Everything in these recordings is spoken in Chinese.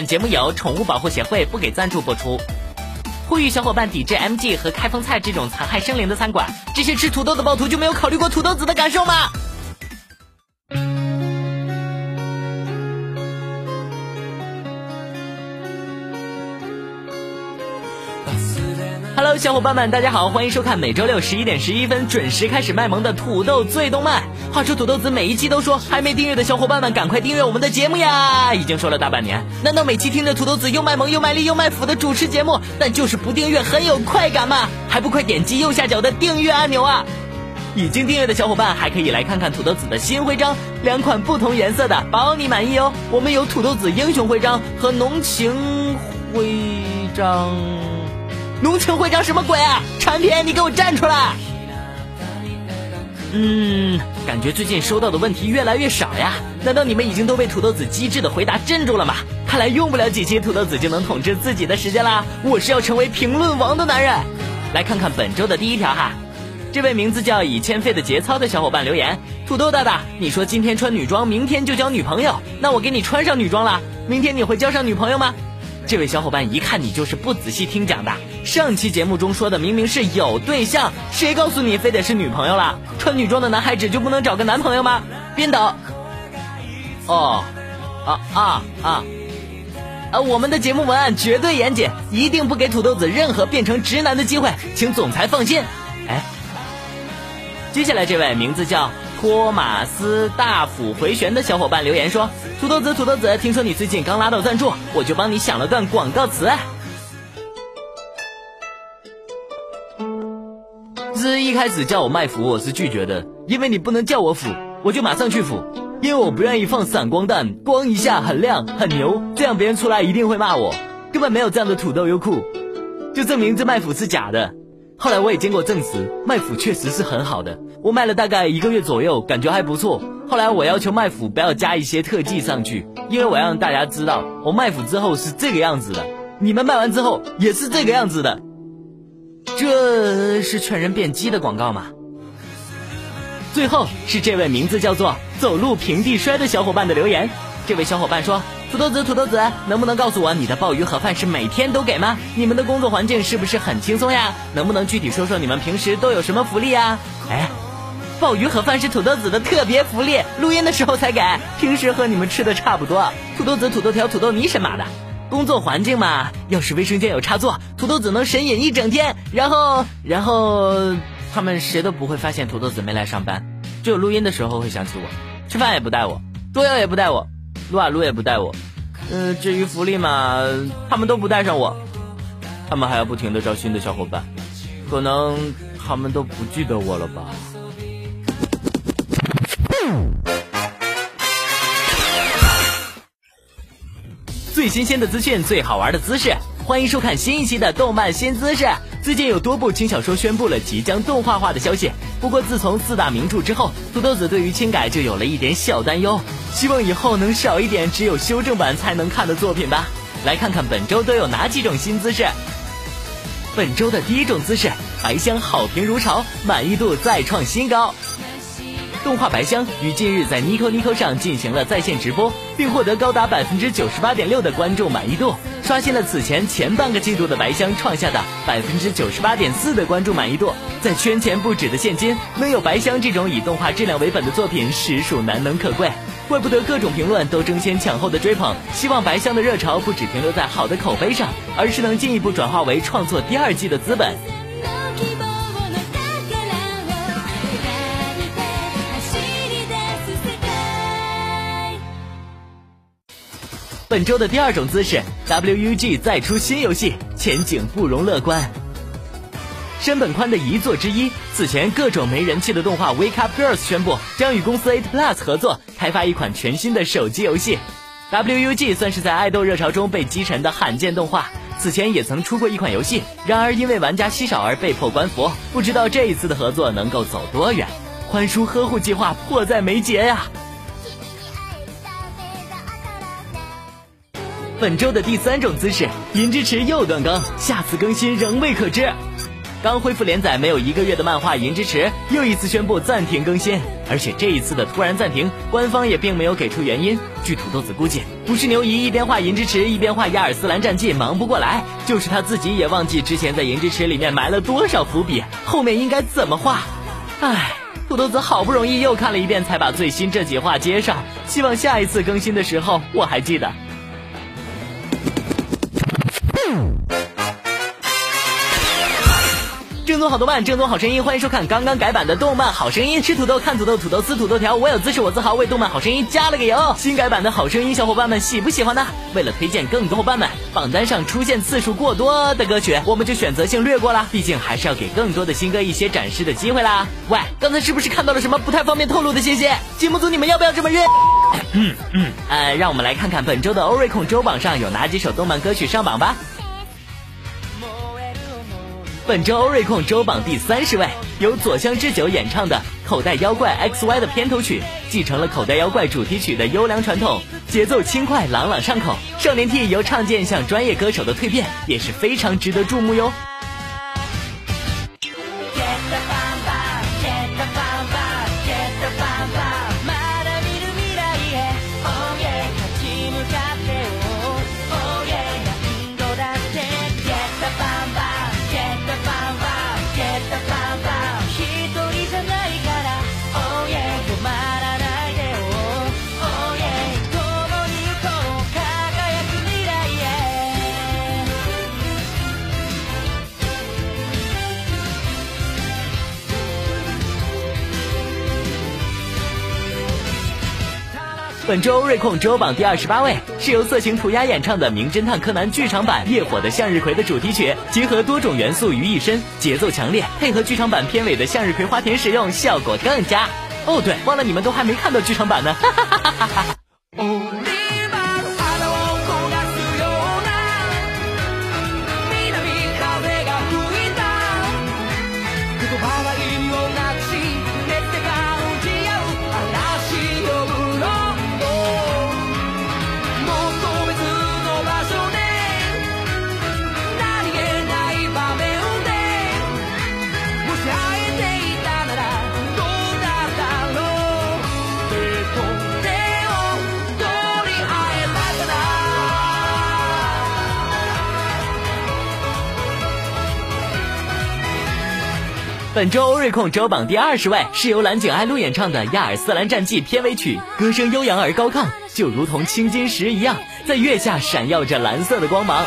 本节目由宠物保护协会不给赞助播出。呼吁小伙伴抵制 MG 和开封菜这种残害生灵的餐馆。这些吃土豆的暴徒就没有考虑过土豆子的感受吗小伙伴们，大家好，欢迎收看每周六十一点十一分准时开始卖萌的土豆最动漫。话说土豆子每一期都说还没订阅的小伙伴们赶快订阅我们的节目呀！已经说了大半年，难道每期听着土豆子又卖萌又卖力又卖腐的主持节目，但就是不订阅很有快感吗？还不快点击右下角的订阅按钮啊！已经订阅的小伙伴还可以来看看土豆子的新徽章，两款不同颜色的，包你满意哦。我们有土豆子英雄徽章和浓情徽章。农情会长什么鬼啊！产品，你给我站出来！嗯，感觉最近收到的问题越来越少呀。难道你们已经都被土豆子机智的回答镇住了吗？看来用不了几期土豆子就能统治自己的时间啦。我是要成为评论王的男人。来看看本周的第一条哈，这位名字叫以欠费的节操的小伙伴留言：土豆大大，你说今天穿女装，明天就交女朋友，那我给你穿上女装了，明天你会交上女朋友吗？这位小伙伴一看你就是不仔细听讲的。上期节目中说的明明是有对象，谁告诉你非得是女朋友了？穿女装的男孩子就不能找个男朋友吗？编导。哦，啊啊啊！啊，我们的节目文案绝对严谨，一定不给土豆子任何变成直男的机会，请总裁放心。哎，接下来这位名字叫。托马斯大斧回旋的小伙伴留言说：“土豆子，土豆子，听说你最近刚拉到赞助，我就帮你想了段广告词。”自一开始叫我卖腐，我是拒绝的，因为你不能叫我腐，我就马上去腐，因为我不愿意放闪光弹，光一下很亮很牛，这样别人出来一定会骂我，根本没有这样的土豆优酷，就证明这卖腐是假的。后来我也经过证实，卖腐确实是很好的。我卖了大概一个月左右，感觉还不错。后来我要求卖腐不要加一些特技上去，因为我要让大家知道我卖腐之后是这个样子的，你们卖完之后也是这个样子的。这是劝人变鸡的广告吗？最后是这位名字叫做“走路平地摔”的小伙伴的留言。这位小伙伴说。土豆子，土豆子，能不能告诉我你的鲍鱼盒饭是每天都给吗？你们的工作环境是不是很轻松呀？能不能具体说说你们平时都有什么福利呀？哎，鲍鱼盒饭是土豆子的特别福利，录音的时候才给，平时和你们吃的差不多。土豆子、土豆条、土豆泥神马的，工作环境嘛，要是卫生间有插座，土豆子能神隐一整天。然后，然后他们谁都不会发现土豆子没来上班，只有录音的时候会想起我，吃饭也不带我，捉妖也不带我。撸啊撸也不带我，嗯，至于福利嘛，他们都不带上我，他们还要不停的招新的小伙伴，可能他们都不记得我了吧。最新鲜的资讯，最好玩的姿势，欢迎收看新一期的动漫新姿势。最近有多部轻小说宣布了即将动画化的消息，不过自从四大名著之后，土豆子对于轻改就有了一点小担忧。希望以后能少一点只有修正版才能看的作品吧。来看看本周都有哪几种新姿势。本周的第一种姿势，白香好评如潮，满意度再创新高。动画白箱于近日在 Nico Nico 上进行了在线直播，并获得高达百分之九十八点六的观众满意度，刷新了此前前半个季度的白箱创下的百分之九十八点四的观众满意度。在圈钱不止的现今，能有白箱这种以动画质量为本的作品，实属难能可贵。怪不得各种评论都争先抢后的追捧，希望白箱的热潮不只停留在好的口碑上，而是能进一步转化为创作第二季的资本。本周的第二种姿势，WUG 再出新游戏，前景不容乐观。山本宽的遗作之一，此前各种没人气的动画《Wake Up Girls》宣布将与公司 8Plus 合作开发一款全新的手机游戏。WUG 算是在爱豆热潮中被击沉的罕见动画，此前也曾出过一款游戏，然而因为玩家稀少而被迫关服。不知道这一次的合作能够走多远？宽叔呵护计划迫在眉睫呀！本周的第三种姿势，银之匙又断更，下次更新仍未可知。刚恢复连载没有一个月的漫画《银之匙》又一次宣布暂停更新。而且这一次的突然暂停，官方也并没有给出原因。据土豆子估计，不是牛姨一边画银之匙一边画亚尔斯兰战记忙不过来，就是他自己也忘记之前在银之池里面埋了多少伏笔，后面应该怎么画。唉，土豆子好不容易又看了一遍，才把最新这几话接上。希望下一次更新的时候我还记得。正宗好动漫，正宗好声音，欢迎收看刚刚改版的动漫好声音。吃土豆，看土豆，土豆撕土豆条，我有姿势，我自豪，为动漫好声音加了个油。新改版的好声音，小伙伴们喜不喜欢呢？为了推荐更多伙伴们，榜单上出现次数过多的歌曲，我们就选择性略过了。毕竟还是要给更多的新歌一些展示的机会啦。喂，刚才是不是看到了什么不太方便透露的信息？节目组你们要不要这么认？嗯嗯，呃，让我们来看看本周的欧瑞控周榜上有哪几首动漫歌曲上榜吧。本周欧瑞控周榜第三十位，由佐香之久演唱的《口袋妖怪 X Y》的片头曲，继承了《口袋妖怪》主题曲的优良传统，节奏轻快，朗朗上口。少年 T 由唱见向专业歌手的蜕变，也是非常值得注目哟。本周瑞控周榜第二十八位，是由色情涂鸦演唱的《名侦探柯南》剧场版《烈火的向日葵》的主题曲，结合多种元素于一身，节奏强烈，配合剧场版片尾的向日葵花田使用，效果更佳。哦，对，忘了你们都还没看到剧场版呢。哈哈哈哈哈哈。本周欧瑞控周榜第二十位，是由蓝景爱露演唱的《亚尔斯兰战记》片尾曲，歌声悠扬而高亢，就如同青金石一样，在月下闪耀着蓝色的光芒。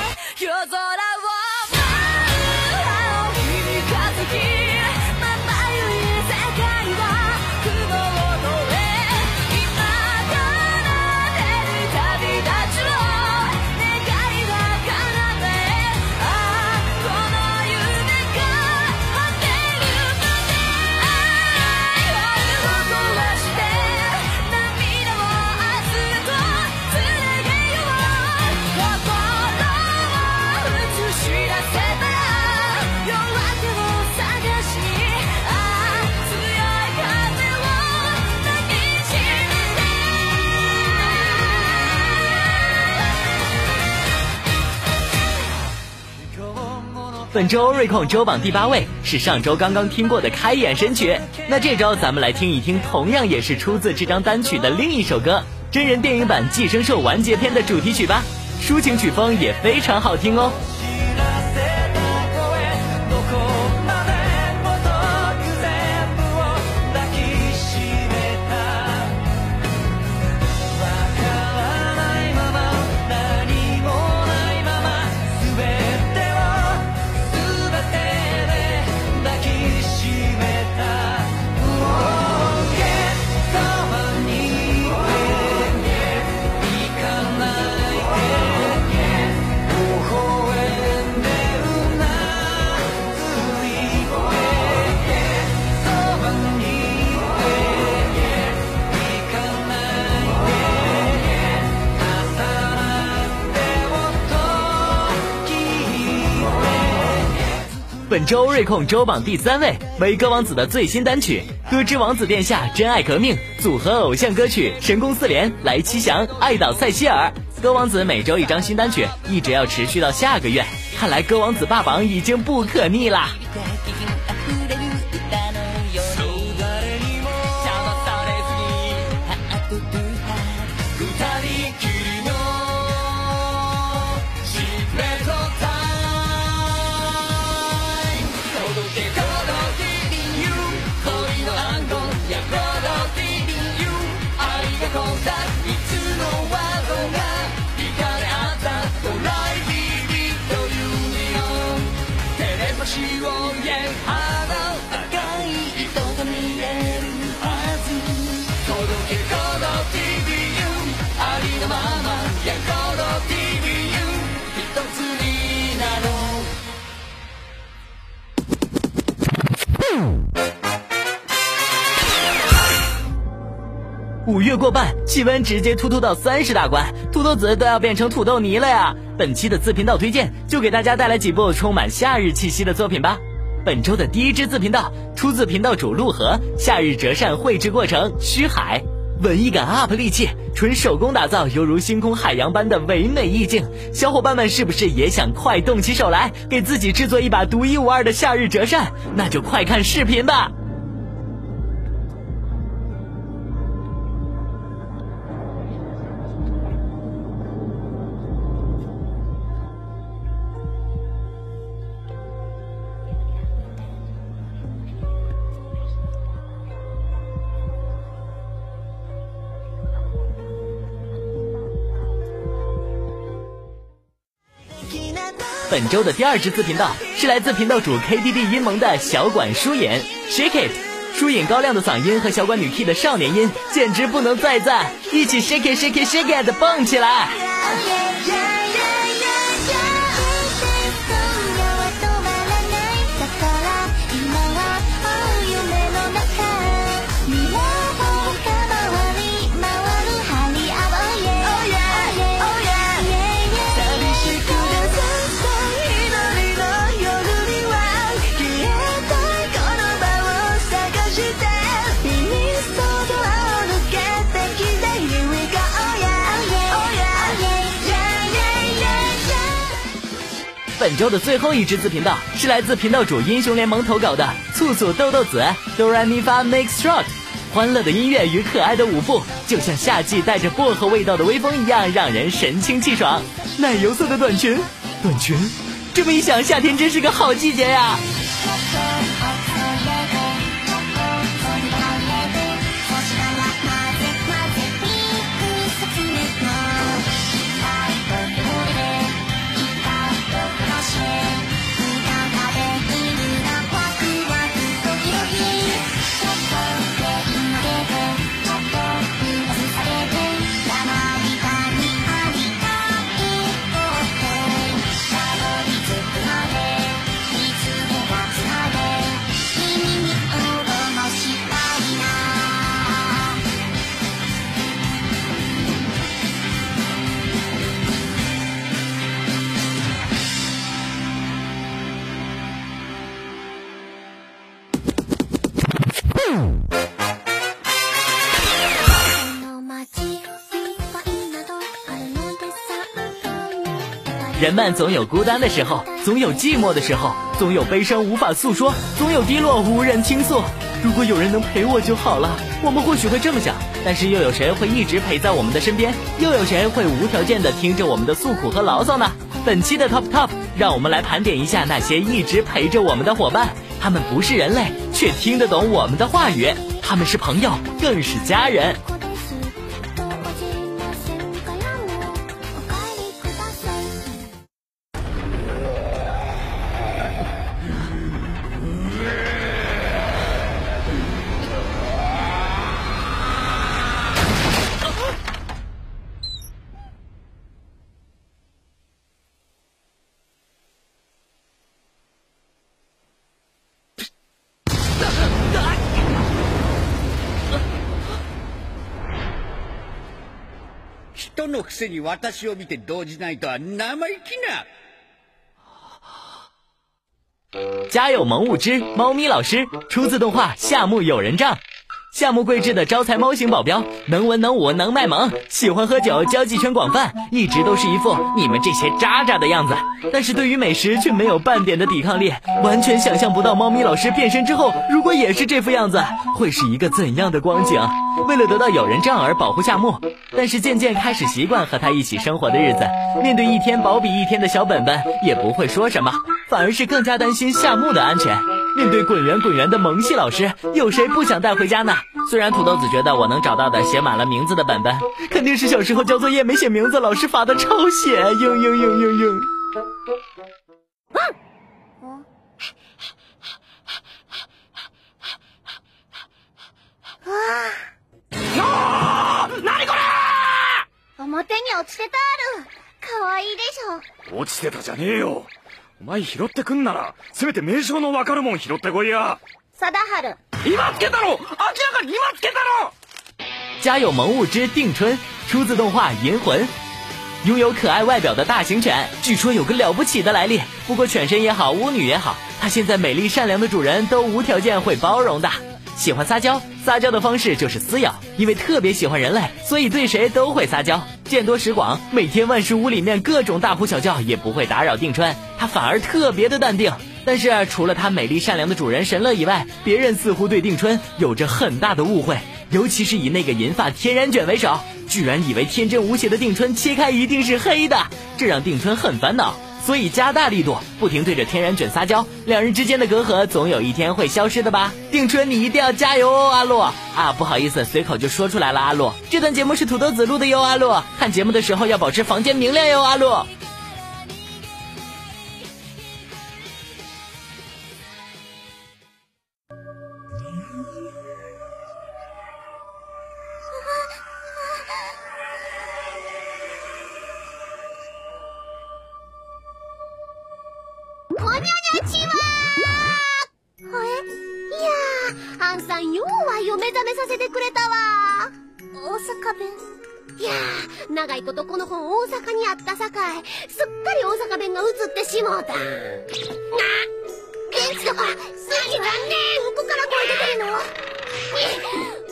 本周瑞控周榜第八位是上周刚刚听过的开眼神曲，那这周咱们来听一听，同样也是出自这张单曲的另一首歌，真人电影版《寄生兽完结篇》的主题曲吧，抒情曲风也非常好听哦。本周瑞控周榜第三位为歌王子的最新单曲《歌之王子殿下真爱革命》组合偶像歌曲神功四连来七祥爱岛塞西尔。歌王子每周一张新单曲，一直要持续到下个月。看来歌王子霸榜已经不可逆啦。五月过半，气温直接突突到三十大关，土豆子都要变成土豆泥了呀！本期的自频道推荐，就给大家带来几部充满夏日气息的作品吧。本周的第一支自频道出自频道主陆河，夏日折扇绘制过程虚海，文艺感 up 利器，纯手工打造，犹如星空海洋般的唯美意境。小伙伴们是不是也想快动起手来，给自己制作一把独一无二的夏日折扇？那就快看视频吧！本周的第二支自频道是来自频道主 KDD 音萌的小管舒颖，Shake It，舒颖高亮的嗓音和小管女 K 的少年音简直不能再赞，一起 Shake Shake Shake It 蹦起来！本周的最后一支自频道是来自频道主英雄联盟投稿的醋醋豆豆子哆来咪发 make strut，欢乐的音乐与可爱的舞步，就像夏季带着薄荷味道的微风一样，让人神清气爽。奶油色的短裙，短裙，这么一想，夏天真是个好季节呀。人们总有孤单的时候，总有寂寞的时候，总有悲伤无法诉说，总有低落无人倾诉。如果有人能陪我就好了。我们或许会这么想，但是又有谁会一直陪在我们的身边？又有谁会无条件的听着我们的诉苦和牢骚呢？本期的 Top Top，让我们来盘点一下那些一直陪着我们的伙伴。他们不是人类，却听得懂我们的话语。他们是朋友，更是家人。人のくせに私を見て動じないとは生意気な。家有萌物之猫咪老师，出自动画《夏目友人帐》。夏目贵志的招财猫型保镖，能文能武能卖萌，喜欢喝酒，交际圈广泛，一直都是一副你们这些渣渣的样子。但是对于美食却没有半点的抵抗力，完全想象不到猫咪老师变身之后，如果也是这副样子，会是一个怎样的光景。为了得到友人帐而保护夏目，但是渐渐开始习惯和他一起生活的日子，面对一天薄比一天的小本本，也不会说什么，反而是更加担心夏目的安全。面对滚圆滚圆的萌系老师，有谁不想带回家呢？虽然土豆子觉得我能找到的写满了名字的本本，肯定是小时候交作业没写名字，老师罚的抄写。嘤嘤嘤嘤嘤。 なー何これ表に落ちてたあるかわいいでしょ落ちてたじゃねえよお前拾ってくんならせめて名称のわかるもん拾ってこいや貞治 今つけたろ明らかに今つけたろ家有萌物之定春，出自动画《银魂》。拥有可爱外表的大型犬，据说有个了不起的来历。不过犬神也好，巫女也好，它现在美丽善良的主人都无条件会包容的。喜欢撒娇，撒娇的方式就是撕咬，因为特别喜欢人类，所以对谁都会撒娇。见多识广，每天万事屋里面各种大呼小叫也不会打扰定川，它反而特别的淡定。 但是除了它美丽善良的主人神乐以外，别人似乎对定春有着很大的误会，尤其是以那个银发天然卷为首，居然以为天真无邪的定春切开一定是黑的，这让定春很烦恼，所以加大力度，不停对着天然卷撒娇，两人之间的隔阂总有一天会消失的吧？定春，你一定要加油哦，阿洛啊！不好意思，随口就说出来了，阿洛。这段节目是土豆子录的哟，阿洛。看节目的时候要保持房间明亮哟，阿洛。しもうた。な電池どこら、すぎ残念どこから声出てるのえ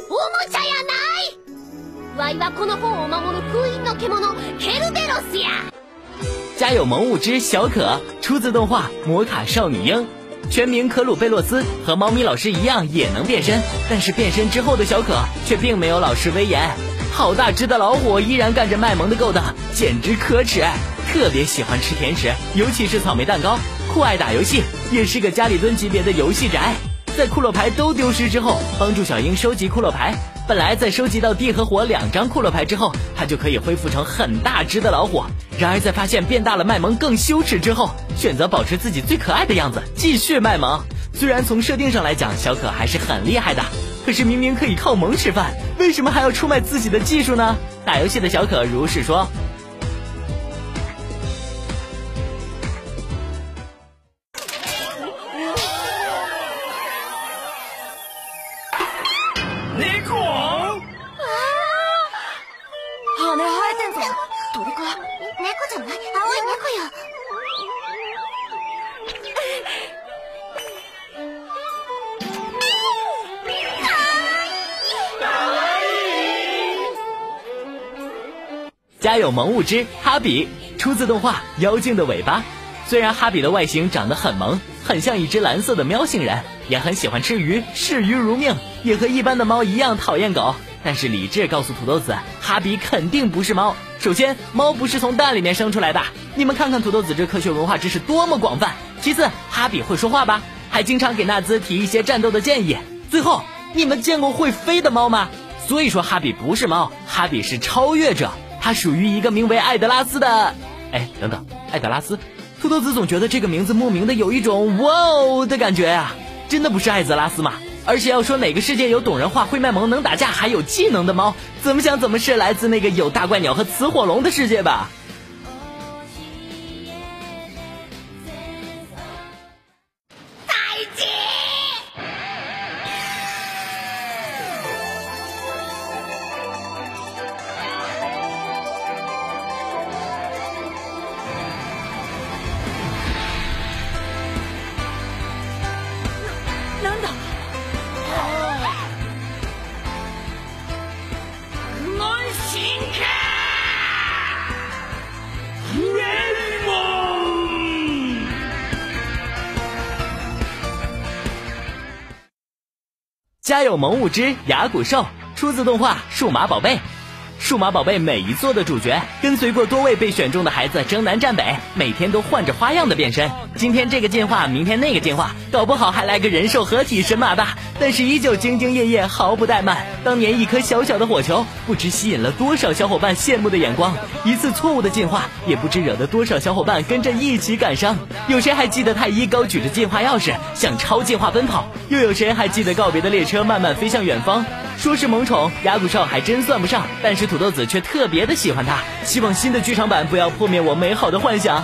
おもちゃやないわいはこの本を守る封印の獣、ケルベロスや家有萌物之小可，出自动画《魔卡少女樱》，全名可鲁贝洛斯，和猫咪老师一样也能变身，但是变身之后的小可却并没有老师威严。好大只的老虎依然干着卖萌的勾当，简直可耻！ 特别喜欢吃甜食，尤其是草莓蛋糕，酷爱打游戏，也是个家里蹲级别的游戏宅。在骷髅牌都丢失之后，帮助小樱收集骷髅牌。本来在收集到地和火两张骷髅牌之后，它就可以恢复成很大只的老虎。然而在发现变大了卖萌更羞耻之后，选择保持自己最可爱的样子，继续卖萌。虽然从设定上来讲，小可还是很厉害的，可是明明可以靠萌吃饭，为什么还要出卖自己的技术呢？打游戏的小可如是说。よ家有萌物之哈比，出自动画《妖精的尾巴》。虽然哈比的外形长得很萌，很像一只蓝色的喵星人，也很喜欢吃鱼，视鱼如命，也和一般的猫一样讨厌狗。但是理智告诉土豆子，哈比肯定不是猫。首先，猫不是从蛋里面生出来的。你们看看土豆子这科学文化知识多么广泛。其次，哈比会说话吧，还经常给纳兹提一些战斗的建议。最后，你们见过会飞的猫吗？所以说，哈比不是猫，哈比是超越者。它属于一个名为艾德拉斯的，哎，等等，艾德拉斯，土豆子总觉得这个名字莫名的有一种哇哦的感觉呀、真的不是艾泽拉斯吗？而且要说哪个世界有懂人话、会卖萌、能打架还有技能的猫，怎么想怎么是来自那个有大怪鸟和雌火龙的世界吧？家有萌物之牙骨兽，出自动画《数码宝贝》。数码宝贝每一座的主角，跟随过多位被选中的孩子征南战北，每天都换着花样的变身。今天这个进化，明天那个进化，搞不好还来个人兽合体神马吧。但是依旧兢兢业业，毫不怠慢。当年一颗小小的火球，不知吸引了多少小伙伴羡慕的眼光；一次错误的进化，也不知惹得多少小伙伴跟着一起感伤。有谁还记得太一高举着进化钥匙向超进化奔跑？又有谁还记得告别的列车慢慢飞向远方？说是萌宠，牙骨兽还真算不上，但是土豆子却特别的喜欢它。希望新的剧场版不要破灭我美好的幻想。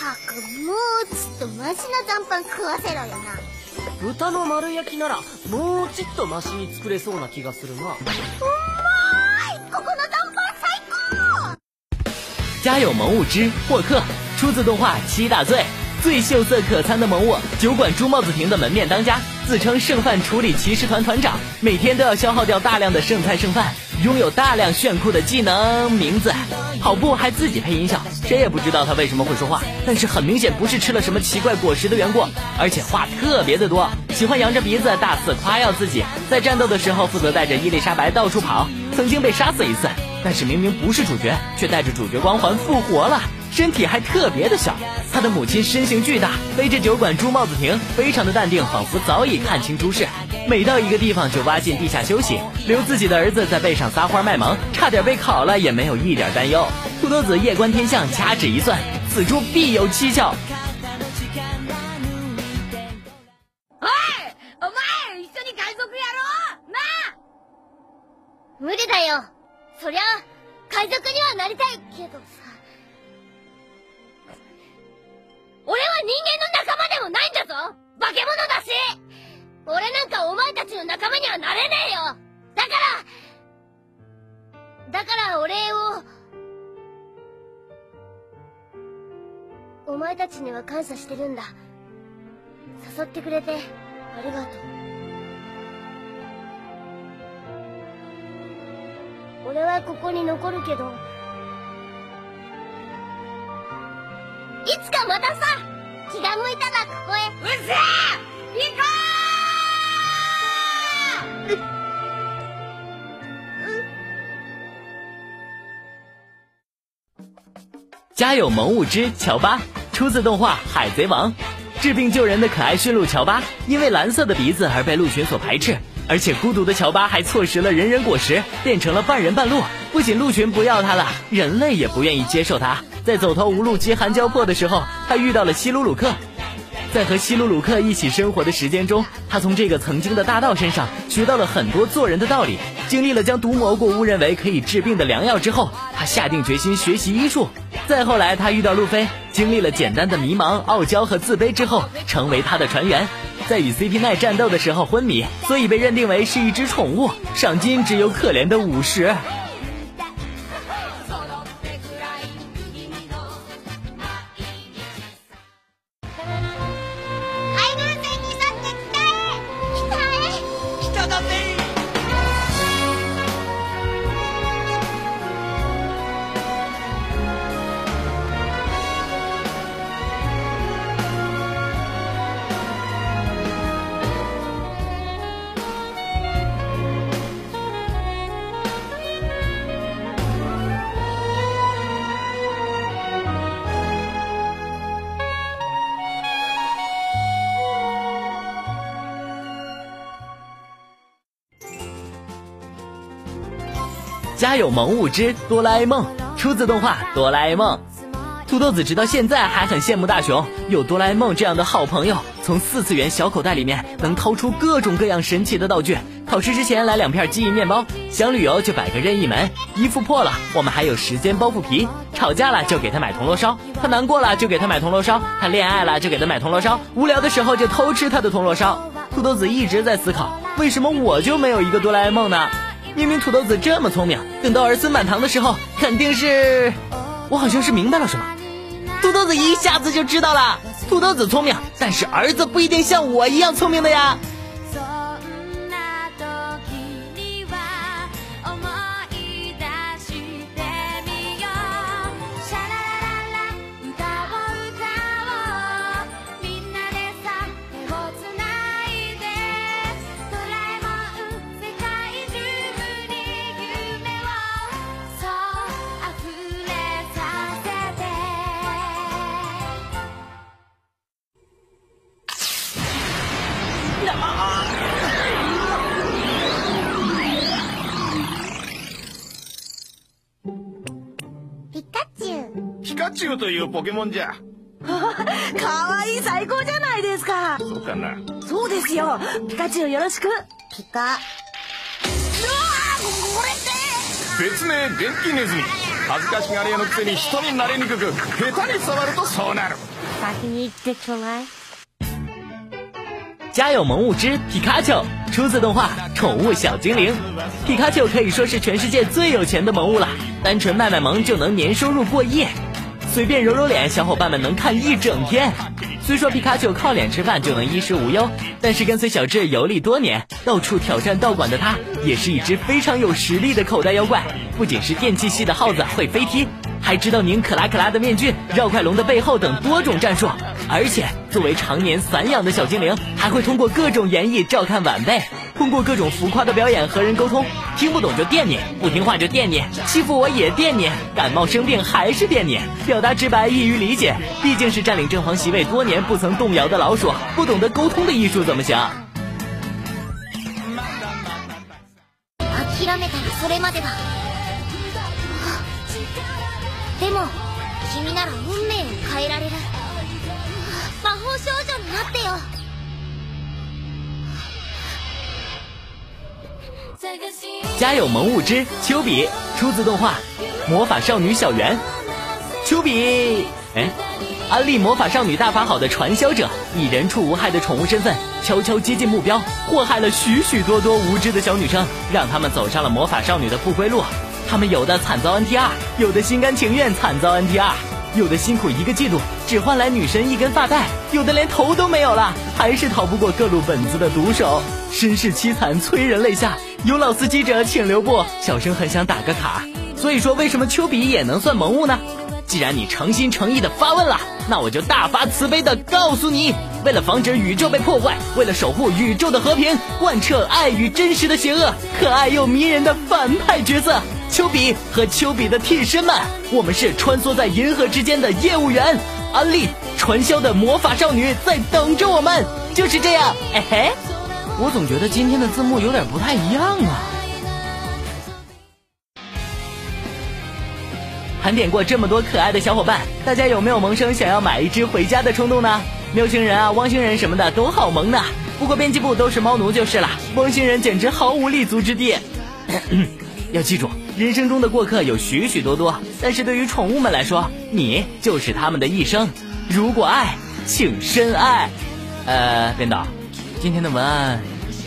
ぜたくもうちっとマシな残飯食わせろよな豚の丸焼きならもうちっとマシに作れそうな気がするなうまーいここの残飯最高家有萌物之霍克，出自动画《七大罪》。最秀色可餐的萌物酒馆朱帽子亭的门面当家，自称剩饭处理骑士团团长，每天都要消耗掉大量的剩菜剩饭，拥有大量炫酷的技能，名字 跑步还自己配音效，谁也不知道他为什么会说话，但是很明显不是吃了什么奇怪果实的缘故，而且话特别的多，喜欢扬着鼻子大肆夸耀自己，在战斗的时候负责带着伊丽莎白到处跑，曾经被杀死一次，但是明明不是主角，却带着主角光环复活了。身体还特别的小，他的母亲身形巨大，背着酒馆朱帽子亭，非常的淡定，仿佛早已看清诸事。每到一个地方就挖进地下休息，留自己的儿子在背上撒欢卖萌，差点被烤了也没有一点担忧。土豆子夜观天象，掐指一算，此处必有蹊跷。おいお前一緒に海賊やろうなあ無理だよそりゃ海賊にはなりたいけどさ俺は人間の仲間でもないんだぞ化け物だし 俺なんかお前たちの仲間にはなれねえよ。だからだからお礼を。お前たちには感謝してるんだ。誘ってくれてありがとう。俺はここに残るけど。いつかまたさ気が向いたらここへ。うっせえ！行こう！家有萌物之乔巴，出自动画《海贼王》。治病救人的可爱驯鹿乔巴，因为蓝色的鼻子而被鹿群所排斥，而且孤独的乔巴还错食了人人果实，变成了半人半鹿。不仅鹿群不要他了，人类也不愿意接受他。在走投无路、饥寒交迫的时候，他遇到了希鲁鲁克。在和希鲁鲁克一起生活的时间中，他从这个曾经的大盗身上学到了很多做人的道理。经历了将毒蘑菇误认为可以治病的良药之后，他下定决心学习医术。再后来，他遇到路飞，经历了简单的迷茫、傲娇和自卑之后，成为他的船员。在与 CP 奈战斗的时候昏迷，所以被认定为是一只宠物。赏金只有可怜的五十。家有萌物之哆啦 A 梦，出自动画《哆啦 A 梦》。土豆子直到现在还很羡慕大雄有哆啦 A 梦这样的好朋友，从四次元小口袋里面能掏出各种各样神奇的道具。考试之前来两片记忆面包，想旅游就摆个任意门，衣服破了我们还有时间包袱皮，吵架了就给他买铜锣烧，他难过了就给他买铜锣烧，他恋爱了就给他买铜锣烧，无聊的时候就偷吃他的铜锣烧。土豆子一直在思考，为什么我就没有一个哆啦 A 梦呢？明明土豆子这么聪明，等到儿孙满堂的时候，肯定是……我好像是明白了什么。土豆子一下子就知道了，土豆子聪明，但是儿子不一定像我一样聪明的呀。ポケモンじゃ。かわいい最高じゃないですか。そうかな。そうですよ。ピカチュウよろしく。ピカ。うわこれって別名電気ネズミ。恥ずかしがり屋のくせに人になれにくく、下手に触るとそうなる。先に行ってちょうだい。家有萌物之皮卡丘，出自动画《宠物小精灵》。皮卡丘可以说是全世界最有钱的萌物了，单纯卖卖萌就能年收入过亿。随便揉揉脸，小伙伴们能看一整天。虽说皮卡丘靠脸吃饭就能衣食无忧，但是跟随小智游历多年，到处挑战道馆的他，也是一只非常有实力的口袋妖怪。不仅是电气系的耗子会飞踢，还知道拧可拉可拉的面具、绕快龙的背后等多种战术。而且作为常年散养的小精灵，还会通过各种演绎照看晚辈。通过各种浮夸的表演和人沟通，听不懂就电你，不听话就电你，欺负我也电你，感冒生病还是电你，表达直白易于理解，毕竟是占领正房席位多年不曾动摇的老鼠，不懂得沟通的艺术怎么行？諦めたらそれまでだ。 でも君なら運命を変えられる。魔法少女になってよ。家有萌物之丘比，出自动画《魔法少女小圆》。丘比，哎，安利魔法少女大法好的传销者，以人畜无害的宠物身份，悄悄接近目标，祸害了许许多多无知的小女生，让他们走上了魔法少女的不归路。 他们有的惨遭 NTR，有的心甘情愿惨遭 NTR，有的辛苦一个季度只换来女神一根发带，有的连头都没有了，还是逃不过各路本子的毒手，身世凄惨，催人泪下。有老司机者请留步，小生很想打个卡。所以说，为什么丘比也能算萌物呢？既然你诚心诚意的发问了，那我就大发慈悲的告诉你：为了防止宇宙被破坏，为了守护宇宙的和平，贯彻爱与真实的邪恶，可爱又迷人的反派角色丘比和丘比的替身们，我们是穿梭在银河之间的业务员，安利传销的魔法少女在等着我们，就是这样，哎嘿。我总觉得今天的字幕有点不太一样啊！盘点过这么多可爱的小伙伴，大家有没有萌生想要买一只回家的冲动呢？喵星人啊，汪星人什么的都好萌呢。不过编辑部都是猫奴就是了，汪星人简直毫无立足之地。要记住，人生中的过客有许许多多，但是对于宠物们来说，你就是他们的一生。如果爱，请深爱。呃，编导，今天的文案。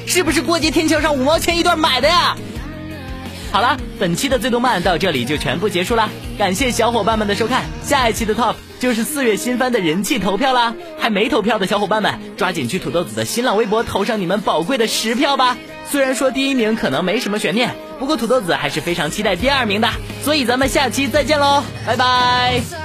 是不是过街天桥上五毛钱一段买的呀？好了，本期的最动漫到这里就全部结束了，感谢小伙伴们的收看。下一期的 TOP 就是四月新番的人气投票啦，还没投票的小伙伴们，抓紧去土豆子的新浪微博投上你们宝贵的十票吧。虽然说第一名可能没什么悬念，不过土豆子还是非常期待第二名的，所以咱们下期再见喽，拜拜。